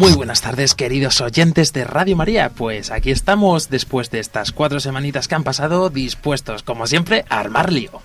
Muy buenas tardes, queridos oyentes de Radio María. Pues aquí estamos, después de estas cuatro semanitas que han pasado, dispuestos, como siempre, a armar lío.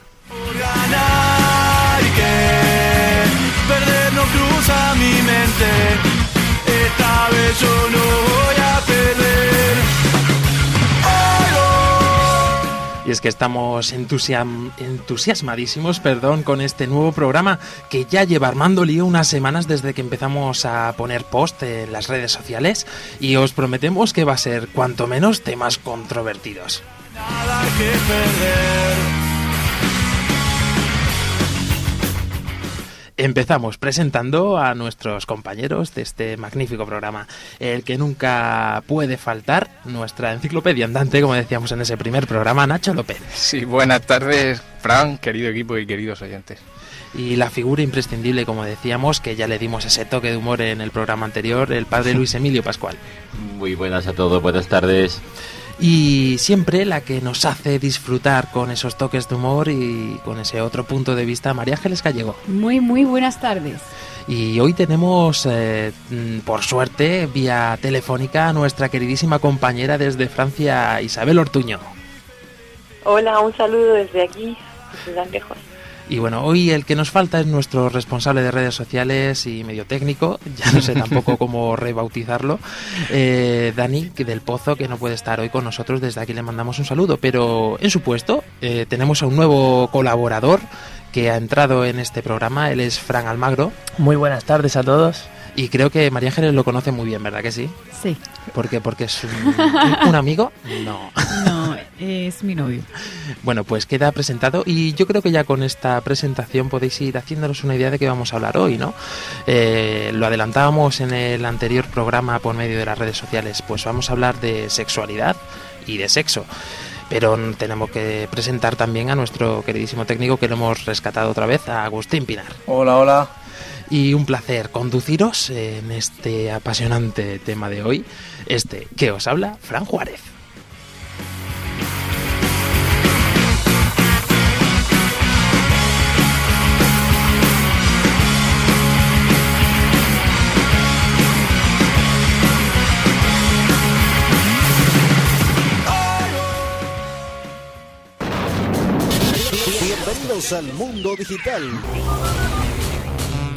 Y es que estamos entusiasmadísimos perdón, con este nuevo programa que ya lleva armando lío unas semanas desde que empezamos a poner post en las redes sociales y os prometemos que va a ser cuanto menos temas controvertidos. Nada que perder. Empezamos presentando a nuestros compañeros de este magnífico programa, el que nunca puede faltar, nuestra enciclopedia andante, como decíamos en ese primer programa, Nacho López. Sí, buenas tardes, Fran, querido equipo y queridos oyentes. Y la figura imprescindible, como decíamos, que ya le dimos ese toque de humor en el programa anterior, el padre Luis Emilio Pascual. Muy buenas a todos, buenas tardes. Y siempre la que nos hace disfrutar con esos toques de humor y con ese otro punto de vista, María Ángeles Gallego. Muy, muy buenas tardes. Y hoy tenemos, eh, mm, por suerte, vía telefónica a nuestra queridísima compañera desde Francia, Isabel Ortuño. Hola, un saludo desde aquí, desde lejos. Y bueno, hoy el que nos falta es nuestro responsable de redes sociales y medio técnico, ya no sé tampoco cómo rebautizarlo, eh, Dani del Pozo, que no puede estar hoy con nosotros, desde aquí le mandamos un saludo, pero en su puesto eh, tenemos a un nuevo colaborador que ha entrado en este programa, él es Fran Almagro, Muy buenas tardes a todos. Y creo que María Ángeles lo conoce muy bien, ¿verdad que sí? Sí, ¿Por qué? ¿Porque es un, un amigo? No. no, es mi novio. Bueno, pues queda presentado y yo creo que ya con esta presentación podéis ir haciéndonos una idea de qué vamos a hablar hoy, ¿no? Eh, lo adelantábamos en el anterior programa por medio de las redes sociales, pues vamos a hablar de sexualidad y de sexo. Pero tenemos que presentar también a nuestro queridísimo técnico que lo hemos rescatado otra vez, a Agustín Pinar. Hola, hola. Y un placer conduciros en este apasionante tema de hoy, este que os habla Fran Juárez. Bienvenidos al mundo digital.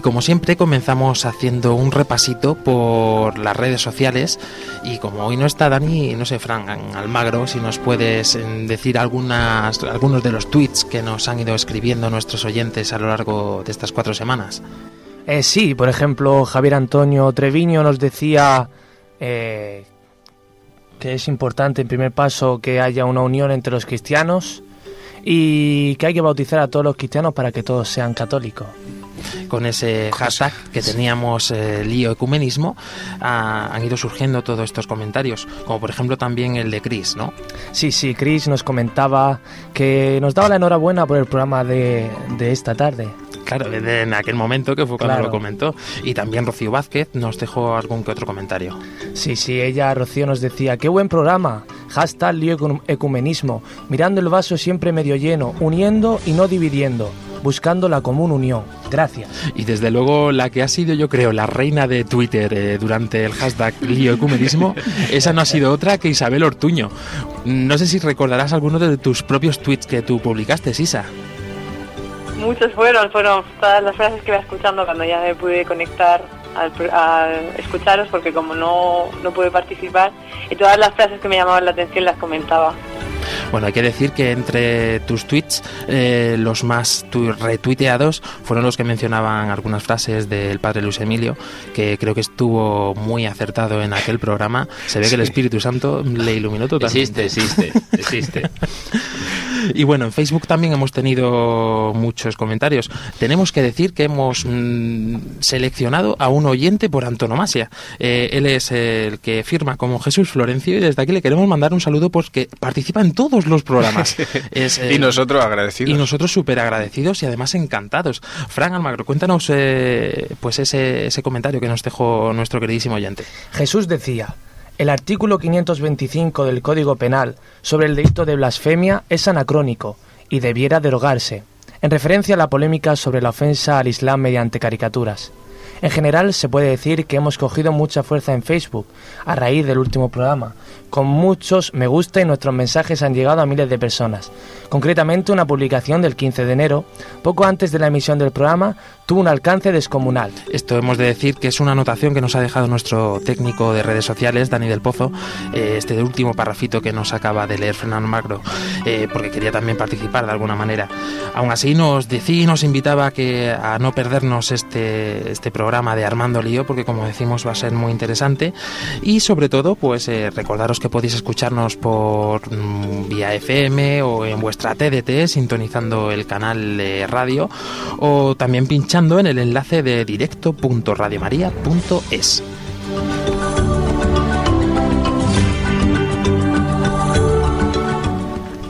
Y como siempre comenzamos haciendo un repasito por las redes sociales y como hoy no está Dani, no sé, Fran Almagro, si nos puedes eh, decir algunas, algunos de los tweets que nos han ido escribiendo nuestros oyentes a lo largo de estas cuatro semanas. Eh, sí, por ejemplo, Javier Antonio Treviño nos decía eh, que es importante, en primer paso, que haya una unión entre los cristianos y que hay que bautizar a todos los cristianos para que todos sean católicos. Con ese hashtag que teníamos eh, lío ecumenismo, ah, han ido surgiendo todos estos comentarios, como por ejemplo también el de Chris, ¿no? Sí, sí, Chris nos comentaba que nos daba la enhorabuena por el programa de, de esta tarde. Claro, en aquel momento que fue cuando Claro. lo comentó. Y también Rocío Vázquez nos dejó algún que otro comentario. Sí, sí, ella, Rocío, nos decía, qué buen programa, hashtag lío ecu- ecumenismo, mirando el vaso siempre medio lleno, uniendo y no dividiendo, buscando la común unión. Gracias. Y desde luego la que ha sido, yo creo, la reina de Twitter eh, durante el hashtag lío ecumenismo, esa no ha sido otra que Isabel Ortuño. No sé si recordarás alguno de tus propios tweets que tú publicaste, Isa. Muchos fueron, fueron todas las frases que iba escuchando cuando ya me pude conectar al, pro- a escucharos porque como no, no pude participar y todas las frases que me llamaban la atención las comentaba. Bueno, hay que decir que entre tus tweets, eh, los más tu- retuiteados fueron los que mencionaban algunas frases del padre Luis Emilio, que creo que estuvo muy acertado en aquel programa. Se ve que el. Espíritu Santo le iluminó totalmente. Existe, existe, existe. Y bueno, en Facebook también hemos tenido muchos comentarios. Tenemos que decir que hemos mm, seleccionado a un oyente por antonomasia. Eh, él es el que firma como Jesús Florencio y desde aquí le queremos mandar un saludo porque participa en todos los programas. Es, eh, y nosotros agradecidos. y nosotros súper agradecidos y además encantados. Fran Almagro, cuéntanos eh, pues ese, ese comentario que nos dejó nuestro queridísimo oyente. Jesús decía, el artículo 525 del Código Penal sobre el delito de blasfemia es anacrónico y debiera derogarse, en referencia a la polémica sobre la ofensa al Islam mediante caricaturas. En general se puede decir que hemos cogido mucha fuerza en Facebook a raíz del último programa, con muchos me gusta y nuestros mensajes han llegado a miles de personas. Concretamente una publicación del 15 de enero, poco antes de la emisión del programa, tuvo un alcance descomunal. Esto hemos de decir que es una anotación que nos ha dejado nuestro técnico de redes sociales, Dani del Pozo, eh, este último parrafito que nos acaba de leer Fernando Magro, eh, porque quería también participar de alguna manera. Aún así nos decía y nos invitaba a, que, a no perdernos este, este programa de Armando Lío, porque como decimos va a ser muy interesante. Y sobre todo, pues eh, recordaros que podéis escucharnos por mm, vía FM o en vuestra TDT, sintonizando el canal de radio, o también pinchando en el enlace de directo.radiomaria.es.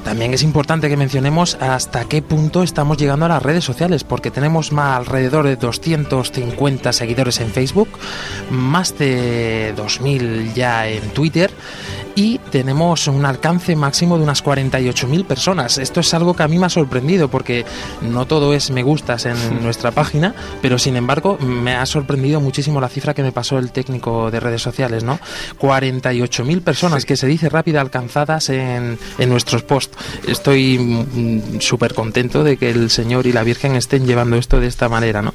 También es importante que mencionemos hasta qué punto estamos llegando a las redes sociales, porque tenemos más alrededor de 250 seguidores en Facebook, más de 2.000 ya en Twitter tenemos un alcance máximo de unas 48.000 personas. Esto es algo que a mí me ha sorprendido porque no todo es me gustas en nuestra página, pero sin embargo me ha sorprendido muchísimo la cifra que me pasó el técnico de redes sociales, ¿no? 48.000 personas que se dice rápida alcanzadas en, en nuestros posts. Estoy mm, súper contento de que el Señor y la Virgen estén llevando esto de esta manera, ¿no?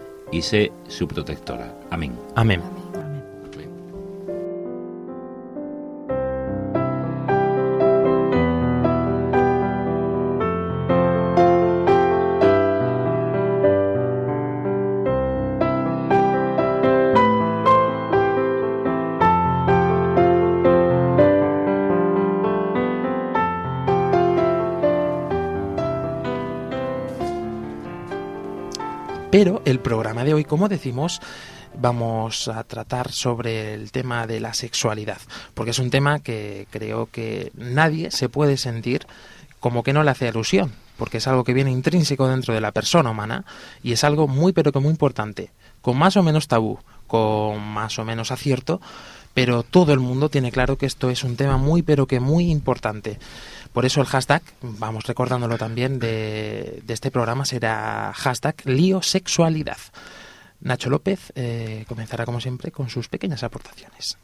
y sé su protectora. Amén. Amén. Hoy, como decimos, vamos a tratar sobre el tema de la sexualidad, porque es un tema que creo que nadie se puede sentir como que no le hace alusión, porque es algo que viene intrínseco dentro de la persona humana y es algo muy pero que muy importante, con más o menos tabú, con más o menos acierto, pero todo el mundo tiene claro que esto es un tema muy pero que muy importante. Por eso el hashtag, vamos recordándolo también de, este programa, será hashtag liosexualidad. Nacho López eh, comenzará como siempre con sus pequeñas aportaciones.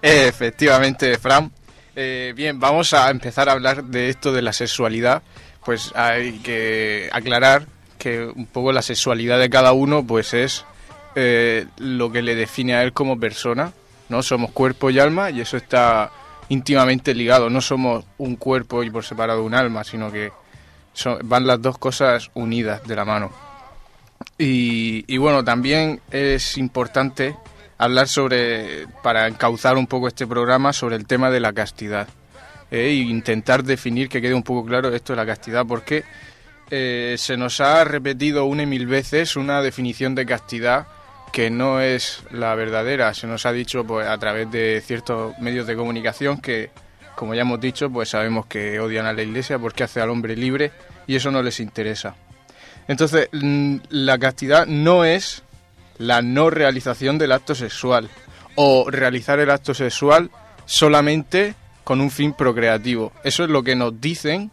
Efectivamente, Fran. Eh, bien, vamos a empezar a hablar de esto de la sexualidad. Pues hay que aclarar que un poco la sexualidad de cada uno pues es eh, lo que le define a él como persona. No somos cuerpo y alma y eso está íntimamente ligado. No somos un cuerpo y por separado un alma, sino que son- van las dos cosas unidas de la mano. Y, bueno, también es importante hablar sobre, para encauzar un poco este programa, sobre el tema de la castidad. eh, intentar definir que quede un poco claro esto de la castidad, porque eh, se nos ha repetido una y mil veces una definición de castidad que no es la verdadera. Se nos ha dicho pues, a través de ciertos medios de comunicación que, como ya hemos dicho, pues sabemos que odian a la Iglesia porque hace al hombre libre y eso no les interesa. Entonces, mm, la castidad no es la no realización del acto sexual o realizar el acto sexual solamente con un fin procreativo. Eso es lo que nos dicen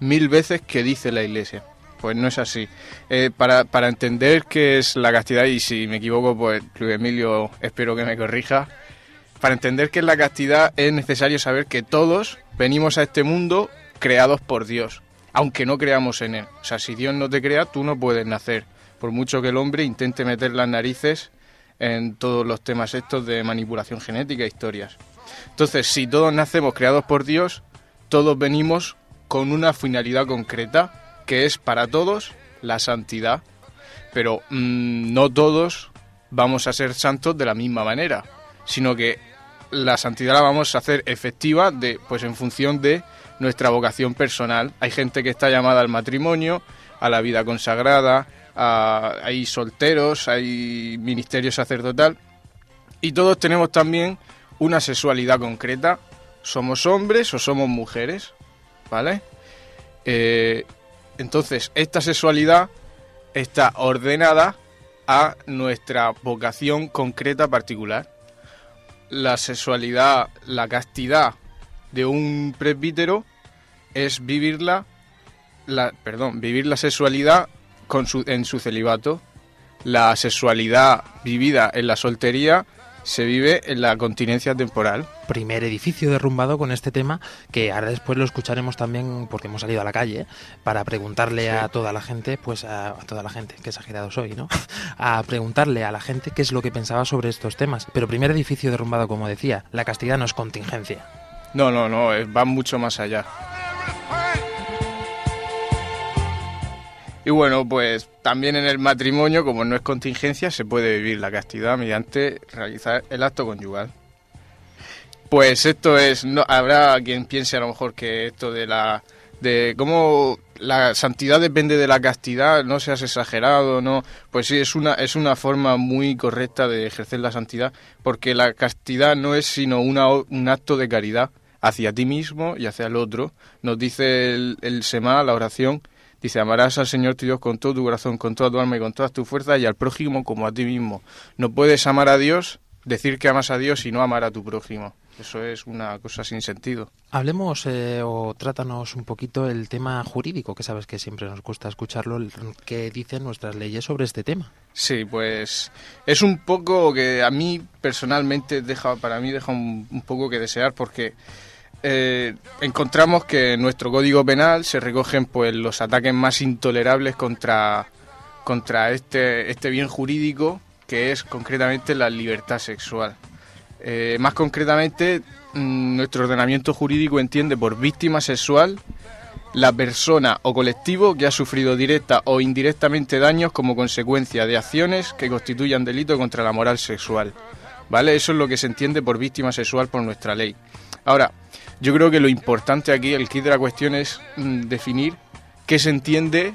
mil veces que dice la Iglesia. Pues no es así. Eh, para, para entender qué es la castidad, y si me equivoco, pues Luis Emilio espero que me corrija, para entender qué es la castidad es necesario saber que todos venimos a este mundo creados por Dios, aunque no creamos en Él. O sea, si Dios no te crea, tú no puedes nacer, por mucho que el hombre intente meter las narices en todos los temas estos de manipulación genética e historias. Entonces, si todos nacemos creados por Dios, todos venimos con una finalidad concreta, que es para todos la santidad. Pero mmm, no todos vamos a ser santos de la misma manera, sino que la santidad la vamos a hacer efectiva de, pues en función de nuestra vocación personal. Hay gente que está llamada al matrimonio, a la vida consagrada, hay solteros, hay ministerio sacerdotal y todos tenemos también una sexualidad concreta. Somos hombres o somos mujeres, ¿vale? Eh, entonces, esta sexualidad está ordenada a nuestra vocación concreta particular. La sexualidad, la castidad de un presbítero es vivirla, la, perdón, vivir la sexualidad en su celibato. La sexualidad vivida en la soltería se vive en la continencia temporal. Primer edificio derrumbado con este tema, que ahora después lo escucharemos también porque hemos salido a la calle para preguntarle sí. a toda la gente, pues a, a, toda la gente, que exagerado soy, ¿no? A preguntarle a la gente qué es lo que pensaba sobre estos temas. Pero primer edificio derrumbado, como decía, la castidad no es contingencia. No, no, no, va mucho más allá. Y bueno, pues también en el matrimonio, como no es contingencia, se puede vivir la castidad mediante realizar el acto conyugal. Pues esto es, no, habrá quien piense a lo mejor que esto de la, de cómo la santidad depende de la castidad, no seas exagerado, no, pues sí es una es una forma muy correcta de ejercer la santidad, porque la castidad no es sino una, un acto de caridad hacia ti mismo y hacia el otro. Nos dice el, el Semá, la oración, Dice, amarás al Señor tu Dios con todo tu corazón, con toda tu alma y con todas tus fuerzas y al prójimo como a ti mismo. No puedes amar a Dios, decir que amas a Dios y no amar a tu prójimo. Eso es una cosa sin sentido. Hablemos eh, o trátanos un poquito el tema jurídico, que sabes que siempre nos gusta escucharlo, qué dicen nuestras leyes sobre este tema. Sí, pues es un poco que a mí personalmente deja, para mí deja un, un poco que desear porque eh, encontramos que en nuestro código penal se recogen pues los ataques más intolerables contra, contra este, este bien jurídico que es concretamente la libertad sexual. Eh, más concretamente, mmm, nuestro ordenamiento jurídico entiende por víctima sexual la persona o colectivo que ha sufrido directa o indirectamente daños como consecuencia de acciones que constituyan delito contra la moral sexual. ¿Vale? Eso es lo que se entiende por víctima sexual por nuestra ley. Ahora, yo creo que lo importante aquí, el kit de la cuestión es mmm, definir qué se entiende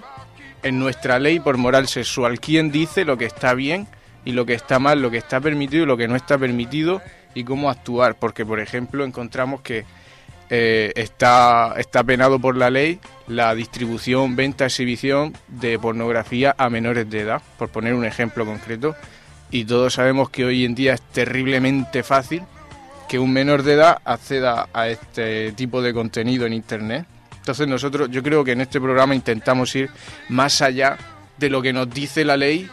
en nuestra ley por moral sexual. ¿Quién dice lo que está bien y lo que está mal, lo que está permitido y lo que no está permitido y cómo actuar? Porque, por ejemplo, encontramos que eh, está, está penado por la ley la distribución, venta, exhibición de pornografía a menores de edad, por poner un ejemplo concreto. Y todos sabemos que hoy en día es terriblemente fácil que un menor de edad acceda a este tipo de contenido en Internet. Entonces nosotros, yo creo que en este programa intentamos ir más allá de lo que nos dice la ley,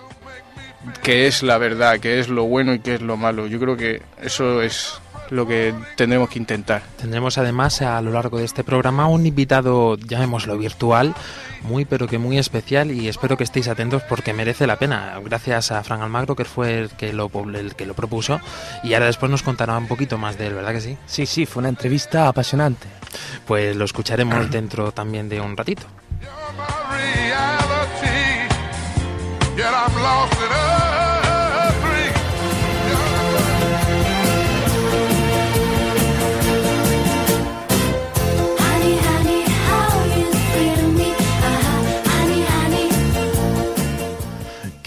que es la verdad, que es lo bueno y que es lo malo. Yo creo que eso es lo que tendremos que intentar. Tendremos además a lo largo de este programa un invitado, llamémoslo virtual, muy pero que muy especial y espero que estéis atentos porque merece la pena. Gracias a Fran Almagro que fue el que lo, el que lo propuso y ahora después nos contará un poquito más de él, ¿verdad que sí? Sí, sí, fue una entrevista apasionante. Pues lo escucharemos dentro también de un ratito.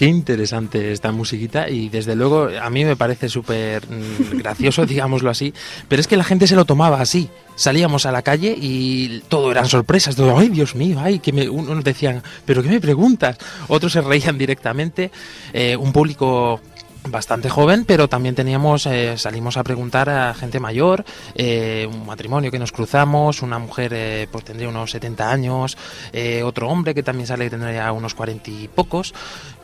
Qué interesante esta musiquita y desde luego a mí me parece súper mm, gracioso, digámoslo así, pero es que la gente se lo tomaba así. Salíamos a la calle y todo eran sorpresas, ay Dios mío, ay, que me, unos decían, pero ¿qué me preguntas? Otros se reían directamente, eh, un público bastante joven, pero también teníamos, eh, salimos a preguntar a gente mayor, eh, un matrimonio que nos cruzamos, una mujer eh, pues tendría unos 70 años, otro hombre que también sale que tendría unos 40 y pocos.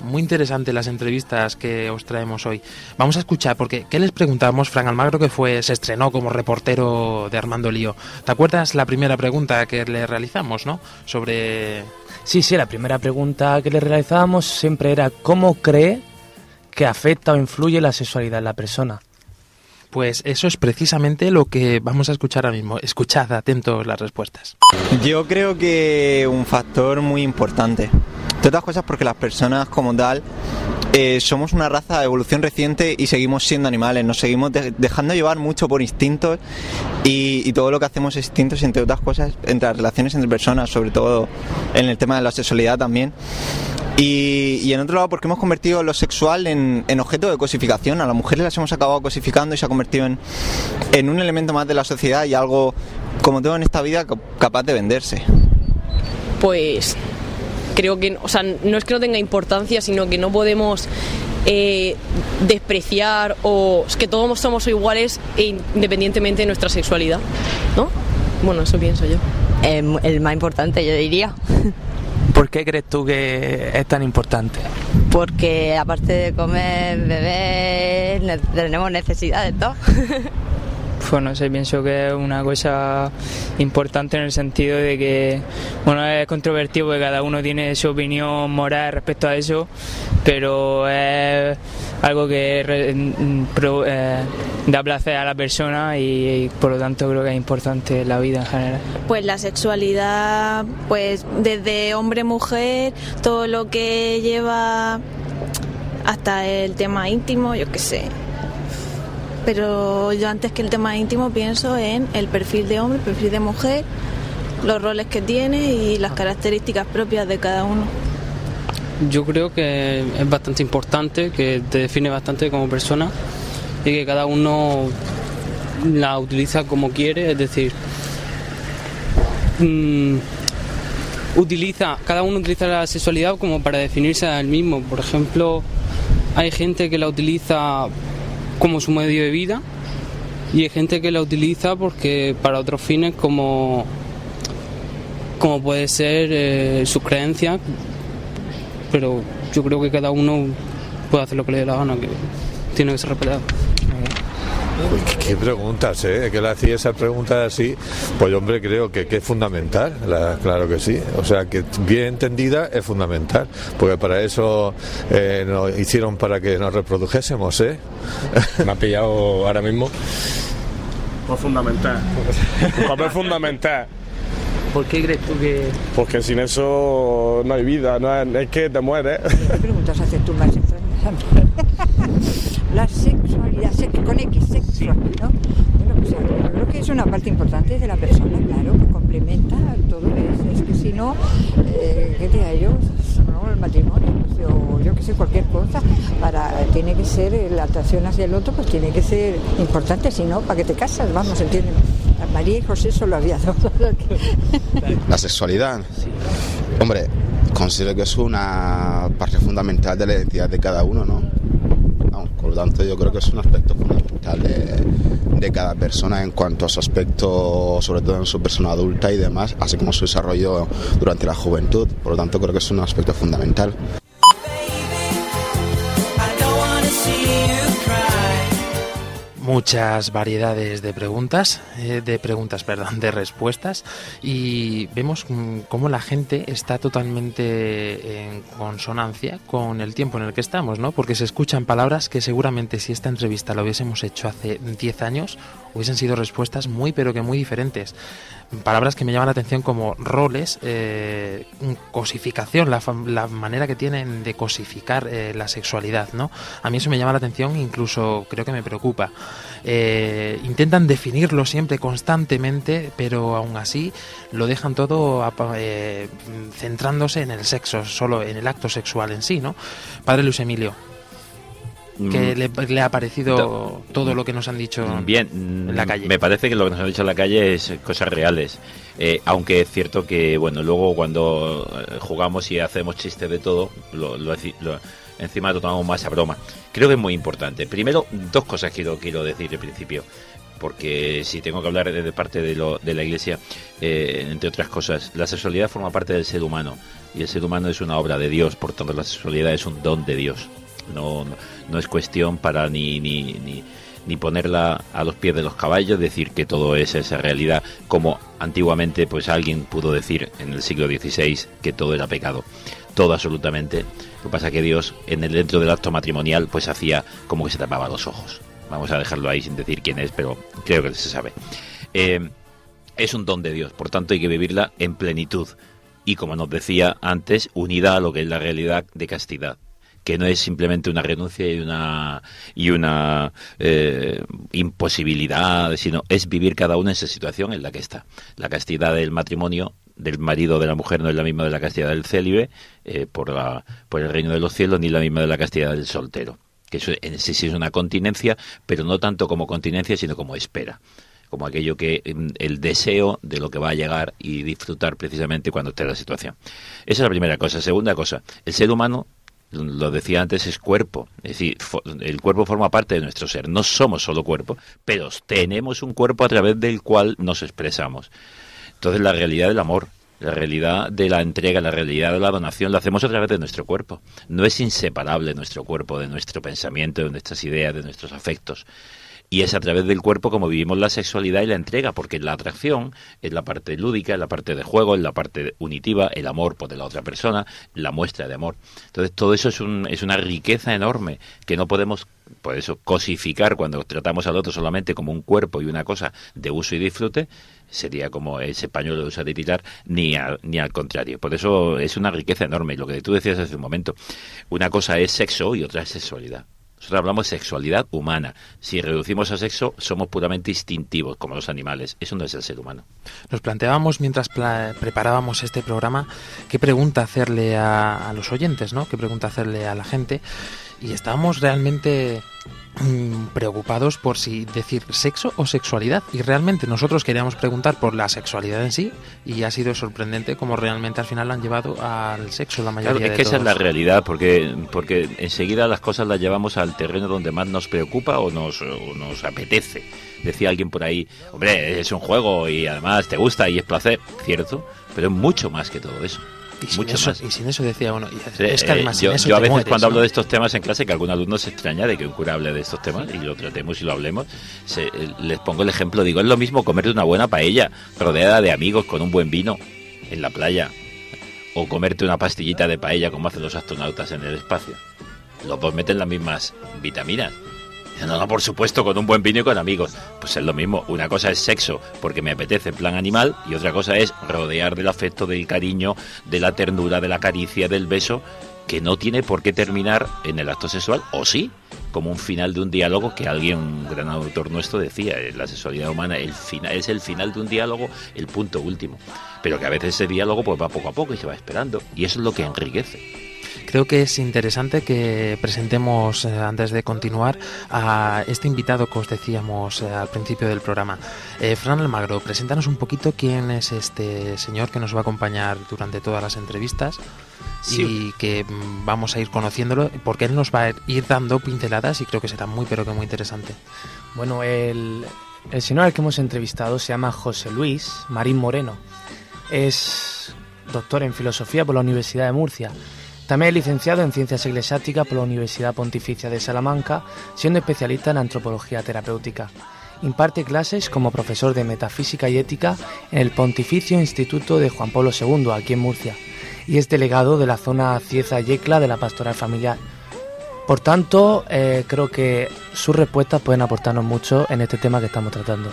Muy interesante las entrevistas que os traemos hoy. Vamos a escuchar, porque ¿qué les preguntamos? Fran Almagro, que fue, se estrenó como reportero de Armando Lío. ¿Te acuerdas la primera pregunta que le realizamos, no? Sobre... Sí, sí, la primera pregunta que le realizábamos siempre era ¿cómo cree que afecta o influye la sexualidad en la persona? Pues eso es precisamente lo que vamos a escuchar ahora mismo. Escuchad atentos las respuestas. Yo creo que un factor muy importante. Entre otras cosas porque las personas como tal eh, somos una raza de evolución reciente y seguimos siendo animales, nos seguimos de- dejando llevar mucho por instintos y, y todo lo que hacemos es instintos, entre otras cosas, entre las relaciones entre personas, sobre todo en el tema de la sexualidad también. Y, en otro lado, porque hemos convertido lo sexual en, en objeto de cosificación. A las mujeres las hemos acabado cosificando y se ha convertido en, en un elemento más de la sociedad y algo, como todo en esta vida, ca- capaz de venderse. pues creo que, o sea, no es que no tenga importancia, sino que no podemos eh, despreciar o es que todos somos iguales e independientemente de nuestra sexualidad, ¿no? Bueno, eso pienso yo. el más importante, yo diría. ¿Por qué crees tú que es tan importante? Porque aparte de comer, beber, ne- tenemos necesidades, ¿no? Pues no sé, pienso que es una cosa importante en el sentido de que, bueno, es controvertido porque cada uno tiene su opinión moral respecto a eso, pero es algo que mm, eh, da placer a la persona y, por lo tanto creo que es importante la vida en general. Pues la sexualidad, pues desde hombre-mujer, todo lo que lleva hasta el tema íntimo, yo qué sé. Pero yo antes que el tema íntimo pienso en el perfil de hombre, el perfil de mujer, los roles que tiene y las características propias de cada uno. Yo creo que es bastante importante, que te define bastante como persona y que cada uno la utiliza como quiere, es decir, mm, utiliza, cada uno utiliza la sexualidad como para definirse a él mismo. Por ejemplo, hay gente que la utiliza como su medio de vida y hay gente que la utiliza porque para otros fines como como puede ser eh, sus creencias pero yo creo que cada uno puede hacer lo que le dé la gana, que tiene que ser respetado. Uy, qué, qué preguntas, ¿eh? Que le hacía esa pregunta así. Pues hombre, creo que, que es fundamental, la- claro que sí. O sea, que bien entendida es fundamental, porque para eso eh, nos hicieron para que nos reprodujésemos, ¿eh? Me ha pillado ahora mismo. Pues fundamental. Un papel fundamental. ¿Por qué crees tú que...? Porque sin eso no hay vida, no es, es que te mueres. ¿Qué preguntas haces tú más La sexualidad, sex- con X, sexual, ¿no? Bueno, pues yo creo que es una parte importante de la persona, claro, que complementa todo eso. Es que si no, eh, ¿qué diría yo? No, el matrimonio, pues, o yo que sé, cualquier cosa, para, tiene que ser, eh, la atracción hacia el otro, pues tiene que ser importante, si no, ¿para qué te casas? Vamos, ¿entiendes? A María y José solo había dos. La sexualidad. Hombre, considero que es una parte fundamental de la identidad de cada uno, ¿no? Por tanto, yo creo que es un aspecto fundamental de, de cada persona en cuanto a su aspecto, sobre todo en su persona adulta y demás, así como su desarrollo durante la juventud. Por lo tanto, creo que es un aspecto fundamental. Muchas variedades de preguntas, eh, de preguntas, perdón, de respuestas y vemos mm, cómo la gente está totalmente en consonancia con el tiempo en el que estamos, ¿no? Porque se escuchan palabras que seguramente si esta entrevista la hubiésemos hecho hace 10 años hubiesen sido respuestas muy pero que muy diferentes. Palabras que me llaman la atención como roles, eh, cosificación, la, la manera que tienen de cosificar eh, la sexualidad, ¿no? A mí eso me llama la atención, incluso creo que me preocupa. Eh, intentan definirlo siempre constantemente, pero aún así lo dejan todo eh, centrándose en el sexo, solo en el acto sexual en sí, ¿no? Padre Luis Emilio, ¿qué Mm. le, le ha parecido todo lo que nos han dicho Bien, en la mm, calle? Me parece que lo que nos han dicho en la calle es cosas reales. Eh, aunque es cierto que, bueno, luego cuando eh, jugamos y hacemos chistes de todo, lo, lo- lo- encima lo tomamos más a broma. Creo que es muy importante. Primero, dos cosas quiero, quiero decir al principio. Porque si tengo que hablar de parte de, lo, de la Iglesia, eh, entre otras cosas, la sexualidad forma parte del ser humano. Y el ser humano es una obra de Dios, por tanto la sexualidad es un don de Dios. No, no, no es cuestión para ni, ni, ni, ni ponerla a los pies de los caballos, decir que todo es esa realidad, como antiguamente pues alguien pudo decir en el siglo XVI que todo era pecado. Todo absolutamente. Lo que pasa que Dios en el dentro del acto matrimonial pues hacía como que se tapaba los ojos. Vamos a dejarlo ahí sin decir quién es, pero creo que se sabe. Eh, es un don de Dios, por tanto hay que vivirla en plenitud. Y como nos decía antes, unida a lo que es la realidad de castidad que no es simplemente una renuncia y una y una eh, imposibilidad, sino es vivir cada uno en esa situación en la que está. La castidad del matrimonio del marido de la mujer no es la misma de la castidad del célibe eh, por, la, por el reino de los cielos ni la misma de la castidad del soltero. Que eso en sí sí es una continencia, pero no tanto como continencia, sino como espera como aquello que mm, el deseo de lo que va a llegar y disfrutar precisamente cuando esté la situación. Esa es la primera cosa. Segunda cosa, el ser humano lo decía antes, es cuerpo. Es decir, el cuerpo forma parte de nuestro ser. No somos solo cuerpo, pero tenemos un cuerpo a través del cual nos expresamos. Entonces, la realidad del amor, la realidad de la entrega, la realidad de la donación, la hacemos a través de nuestro cuerpo. No es inseparable nuestro cuerpo de nuestro pensamiento, de nuestras ideas, de nuestros afectos. Y es a través del cuerpo como vivimos la sexualidad y la entrega, porque la atracción es la parte lúdica, es la parte de juego, es la parte unitiva, el amor por la otra persona, la muestra de amor. Entonces todo eso es, un, es una riqueza enorme que no podemos, por eso, cosificar cuando tratamos al otro solamente como un cuerpo y una cosa de uso y disfrute, sería como ese pañuelo de usar y tirar, ni, ni al contrario. Por eso es una riqueza enorme. Y lo que tú decías hace un momento, una cosa es sexo y otra es sexualidad. Nosotros hablamos de sexualidad humana. Si reducimos a sexo, somos puramente instintivos, como los animales. Eso no es el ser humano. Nos planteábamos mientras preparábamos este programa qué pregunta hacerle a, a los oyentes, ¿no? Qué pregunta hacerle a la gente. Y estábamos realmente preocupados por si decir sexo o sexualidad. Y realmente nosotros queríamos preguntar por la sexualidad en sí y ha sido sorprendente como realmente al final han llevado al sexo la mayoría Claro, es de que esa es la realidad, porque, porque enseguida las cosas las llevamos al terreno donde más nos preocupa o nos, o nos apetece. Decía alguien por ahí, hombre, es un juego y además te gusta y es placer, cierto, pero es mucho más que todo eso. Y sin, eso, más. y sin eso decía uno. es que eh, además yo, en eso yo a veces mueres, cuando hablo de estos temas en clase, que algún alumno se extraña de que un cura hable de estos temas y lo tratemos y lo hablemos, se- eh, les pongo el ejemplo, digo, es lo mismo comerte una buena paella rodeada de amigos con un buen vino en la playa o comerte una pastillita de paella como hacen los astronautas en el espacio. Los dos meten las mismas vitaminas. No, no, por supuesto, con un buen vino y con amigos. Pues es lo mismo. Una cosa es sexo, porque me apetece en plan animal, y otra cosa es rodear del afecto, del cariño, de la ternura, de la caricia, del beso, que no tiene por qué terminar en el acto sexual, o sí, como un final de un diálogo que alguien, un gran autor nuestro, decía, eh, la sexualidad humana el final, es el final de un diálogo, el punto último. Pero que a veces ese diálogo pues va poco a poco y se va esperando, y eso es lo que enriquece. Creo que es interesante que presentemos, eh, antes de continuar, a este invitado que os decíamos eh, al principio del programa. Eh, Fran Almagro, preséntanos un poquito quién es este señor que nos va a acompañar durante todas las entrevistas Sí. y que mm, vamos a ir conociéndolo, porque él nos va a ir dando pinceladas y creo que será muy, pero que muy interesante. Bueno, el, el señor al que hemos entrevistado se llama José Luis Marín Moreno. Es doctor en filosofía por la Universidad de Murcia. También es licenciado en ciencias eclesiásticas por la Universidad Pontificia de Salamanca, siendo especialista en antropología terapéutica. Imparte clases como profesor de metafísica y ética en el Pontificio Instituto de Juan Pablo II, aquí en Murcia, y es delegado de la zona Cieza Yecla de la Pastoral Familiar. Por tanto, eh, creo que sus respuestas pueden aportarnos mucho en este tema que estamos tratando.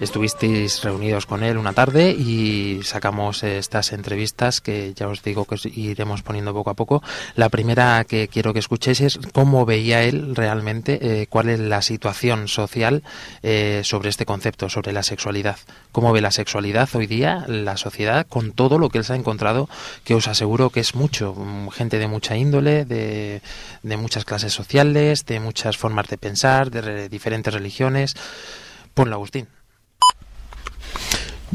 Estuvisteis reunidos con él una tarde y sacamos estas entrevistas que ya os digo que os iremos poniendo poco a poco. La primera que quiero que escuchéis es cómo veía él realmente, eh, cuál es la situación social eh, sobre este concepto, sobre la sexualidad. Cómo ve la sexualidad hoy día la sociedad con todo lo que él se ha encontrado, que os aseguro que es mucho. Gente de mucha índole, de, de muchas clases sociales, de muchas formas de pensar, de re- diferentes religiones. Ponlo, Agustín.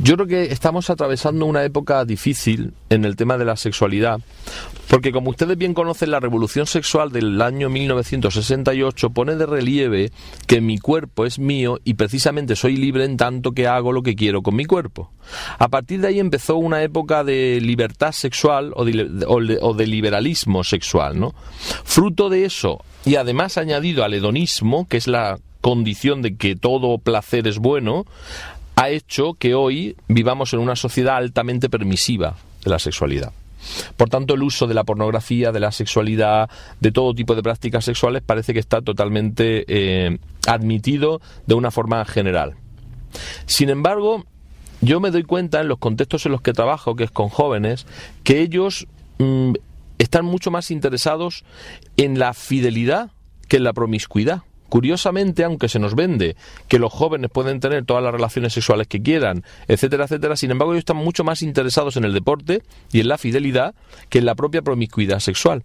Yo creo que estamos atravesando una época difícil en el tema de la sexualidad, porque como ustedes bien conocen, la revolución sexual del año 1968 pone de relieve que mi cuerpo es mío y precisamente soy libre en tanto que hago lo que quiero con mi cuerpo. A partir de ahí empezó una época de libertad sexual o de, o de- o de liberalismo sexual, ¿no? Fruto de eso, y además añadido al hedonismo, que es la condición de que todo placer es bueno, ha hecho que hoy vivamos en una sociedad altamente permisiva de la sexualidad. Por tanto, el uso de la pornografía, de la sexualidad, de todo tipo de prácticas sexuales parece que está totalmente eh, admitido de una forma general. Sin embargo, yo me doy cuenta en los contextos en los que trabajo, que es con jóvenes, que ellos mm, están mucho más interesados en la fidelidad que en la promiscuidad. Curiosamente, aunque se nos vende que los jóvenes pueden tener todas las relaciones sexuales que quieran, etcétera, etcétera, sin embargo ellos están mucho más interesados en el deporte y en la fidelidad que en la propia promiscuidad sexual.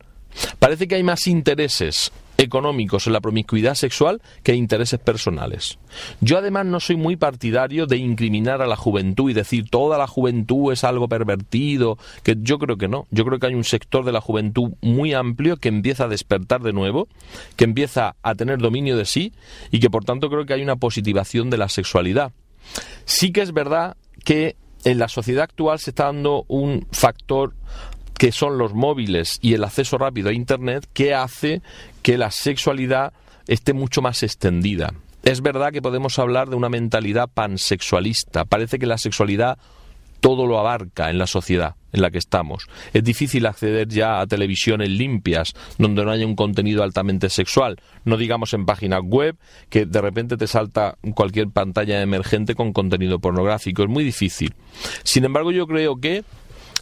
Parece que hay más intereses económicos en la promiscuidad sexual que intereses personales. Yo además no soy muy partidario de incriminar a la juventud y decir toda la juventud es algo pervertido, que yo creo que no. Yo creo que hay un sector de la juventud muy amplio que empieza a despertar de nuevo, que empieza a tener dominio de sí y que por tanto creo que hay una positivación de la sexualidad. Sí que es verdad que en la sociedad actual se está dando un factor que son los móviles y el acceso rápido a Internet que hace que la sexualidad esté mucho más extendida. Es verdad que podemos hablar de una mentalidad pansexualista. Parece que la sexualidad todo lo abarca en la sociedad en la que estamos. Es difícil acceder ya a televisiones limpias donde no haya un contenido altamente sexual. No digamos en páginas web que de repente te salta cualquier pantalla emergente con contenido pornográfico. Es muy difícil. Sin embargo, yo creo que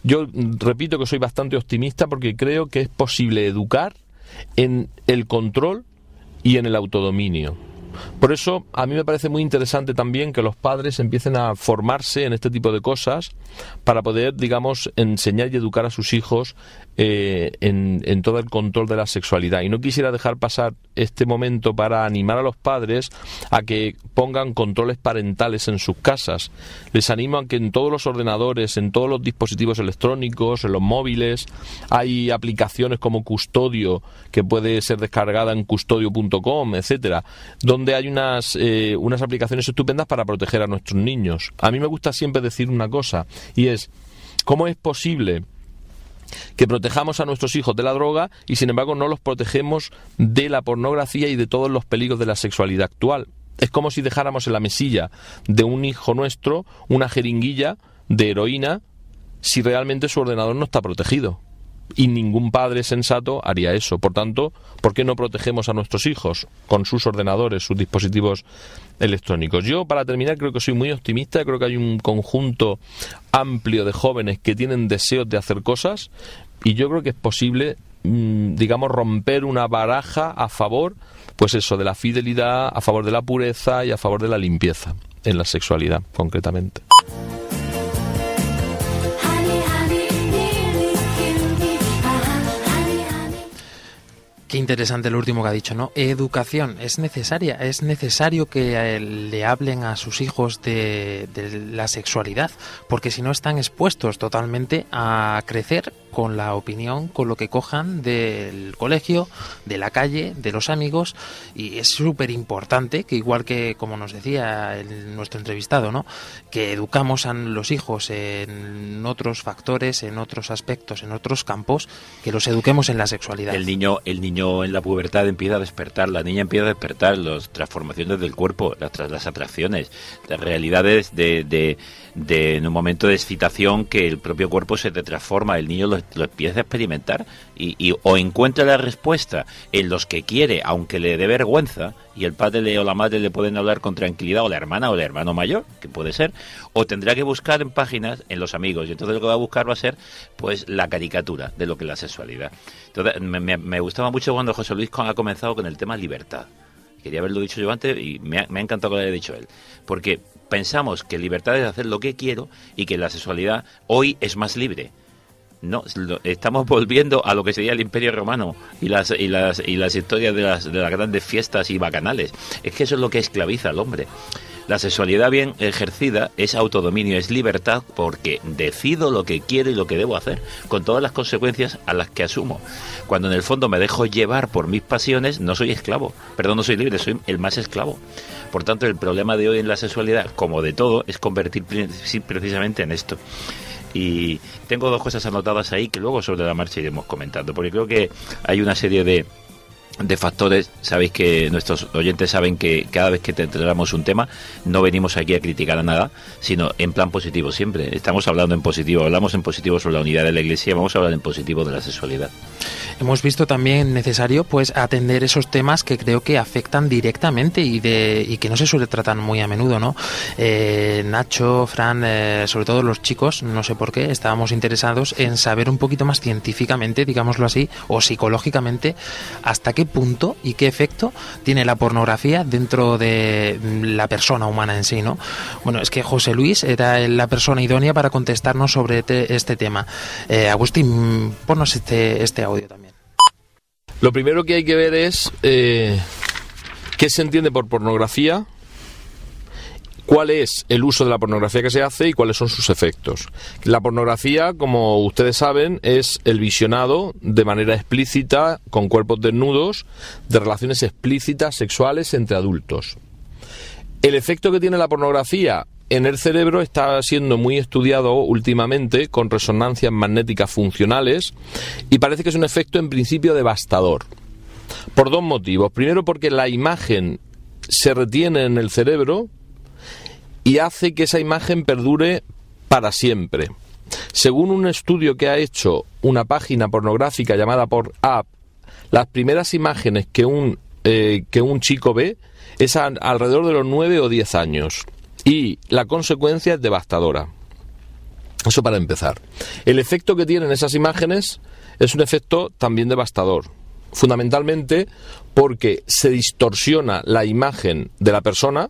yo repito que soy bastante optimista porque creo que es posible educar en el control y en el autodominio. Por eso a mí me parece muy interesante también que los padres empiecen a formarse en este tipo de cosas para poder, digamos, enseñar y educar a sus hijos eh, en, todo el control de la sexualidad. Y no quisiera dejar pasar este momento para animar a los padres a que pongan controles parentales en sus casas. Les animo a que en todos los ordenadores, en todos los dispositivos electrónicos, en los móviles, hay aplicaciones como Custodio que puede ser descargada en custodio.com, etcétera, donde hay unas, eh, unas aplicaciones estupendas para proteger a nuestros niños. A mí me gusta siempre decir una cosa, y es, ¿cómo es posible que protejamos a nuestros hijos de la droga y sin embargo no los protegemos de la pornografía y de todos los peligros de la sexualidad actual? Es como si dejáramos en la mesilla de un hijo nuestro una jeringuilla de heroína si realmente su ordenador no está protegido. Y ningún padre sensato haría eso. Por tanto, ¿por qué no protegemos a nuestros hijos con sus ordenadores, sus dispositivos electrónicos? Yo, para terminar, creo que soy muy optimista. Creo que hay un conjunto amplio de jóvenes que tienen deseos de hacer cosas y yo creo que es posible, mm, digamos, romper una baraja a favor, pues eso, de la fidelidad, a favor de la pureza y a favor de la limpieza en la sexualidad, concretamente. Qué interesante lo último que ha dicho, ¿no? Educación es necesaria, es necesario que eh, le hablen a sus hijos de, de la sexualidad, porque si no están expuestos totalmente a crecer con la opinión, con lo que cojan del colegio, de la calle, de los amigos, y es súper importante que igual que, como nos decía el- nuestro entrevistado, ¿no? Que educamos a los hijos en otros factores, en otros aspectos, en otros campos, que los eduquemos en la sexualidad. El niño, el niño en la pubertad empieza a despertar, la niña empieza a despertar las transformaciones del cuerpo, las, las atracciones, las realidades de, de, de en un momento de excitación que el propio cuerpo se te transforma. El niño, los lo empiece a experimentar y, o encuentra la respuesta en los que quiere, aunque le dé vergüenza, y el padre o la madre le pueden hablar con tranquilidad, o la hermana o el hermano mayor, que puede ser, o tendrá que buscar en páginas en los amigos, y entonces lo que va a buscar va a ser pues la caricatura de lo que es la sexualidad. Entonces me, me- me gustaba mucho cuando José Luis ha comenzado con el tema libertad. Quería haberlo dicho yo antes y me ha, me ha encantado que lo haya dicho él. Porque pensamos que libertad es hacer lo que quiero y que la sexualidad hoy es más libre. No, estamos volviendo a lo que sería el Imperio Romano y las y las y las historias de las de las grandes fiestas y bacanales. Es que eso es lo que esclaviza al hombre. La sexualidad bien ejercida es autodominio, es libertad porque decido lo que quiero y lo que debo hacer, con todas las consecuencias a las que asumo. Cuando en el fondo me dejo llevar por mis pasiones, no soy esclavo, perdón, no soy libre, soy el más esclavo. Por tanto, el problema de hoy en la sexualidad, como de todo, es convertir precisamente en esto. Y tengo dos cosas anotadas ahí que luego sobre la marcha iremos comentando, porque creo que hay una serie de, de factores. Sabéis que nuestros oyentes saben que cada vez que te tratamos un tema, no venimos aquí a criticar a nada, sino en plan positivo siempre. Estamos hablando en positivo, hablamos en positivo sobre la unidad de la Iglesia, vamos a hablar en positivo de la sexualidad. hemos visto también necesario pues atender esos temas que creo que afectan directamente y de y que no se suele tratar muy a menudo no Eh, Nacho Fran eh, sobre todo los chicos no sé por qué estábamos interesados en saber un poquito más científicamente digámoslo así o psicológicamente hasta qué punto y qué efecto tiene la pornografía dentro de la persona humana en sí no bueno es que José Luis era la persona idónea para contestarnos sobre te- este tema. Eh, Agustín ponnos este este audio también. Lo primero que hay que ver es eh, qué se entiende por pornografía, cuál es el uso de la pornografía que se hace y cuáles son sus efectos. La pornografía, como ustedes saben, es el visionado de manera explícita, con cuerpos desnudos, de relaciones explícitas sexuales entre adultos. El efecto que tiene la pornografía en el cerebro está siendo muy estudiado últimamente con resonancias magnéticas funcionales y parece que es un efecto en principio devastador. Por dos motivos. Primero porque la imagen se retiene en el cerebro y hace que esa imagen perdure para siempre. Según un estudio que ha hecho una página pornográfica llamada por App, las primeras imágenes que un, eh, que un chico ve es a- alrededor de los 9 o 10 años. Y la consecuencia es devastadora. Eso para empezar. El efecto que tienen esas imágenes es un efecto también devastador. Fundamentalmente porque se distorsiona la imagen de la persona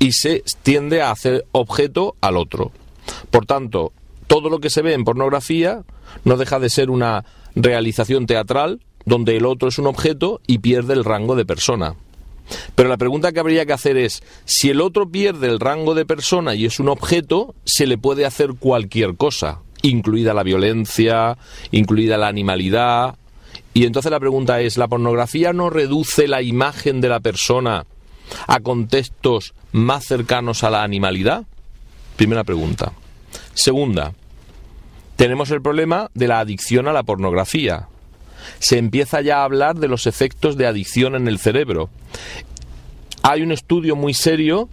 y se tiende a hacer objeto al otro. Por tanto, todo lo que se ve en pornografía no deja de ser una realización teatral donde el otro es un objeto y pierde el rango de persona. Pero la pregunta que habría que hacer es, si el otro pierde el rango de persona y es un objeto, se le puede hacer cualquier cosa, incluida la violencia, incluida la animalidad. Y entonces la pregunta es, ¿la pornografía no reduce la imagen de la persona a contextos más cercanos a la animalidad? Primera pregunta. Segunda, tenemos el problema de la adicción a la pornografía. Se empieza ya a hablar de los efectos de adicción en el cerebro. Hay un estudio muy serio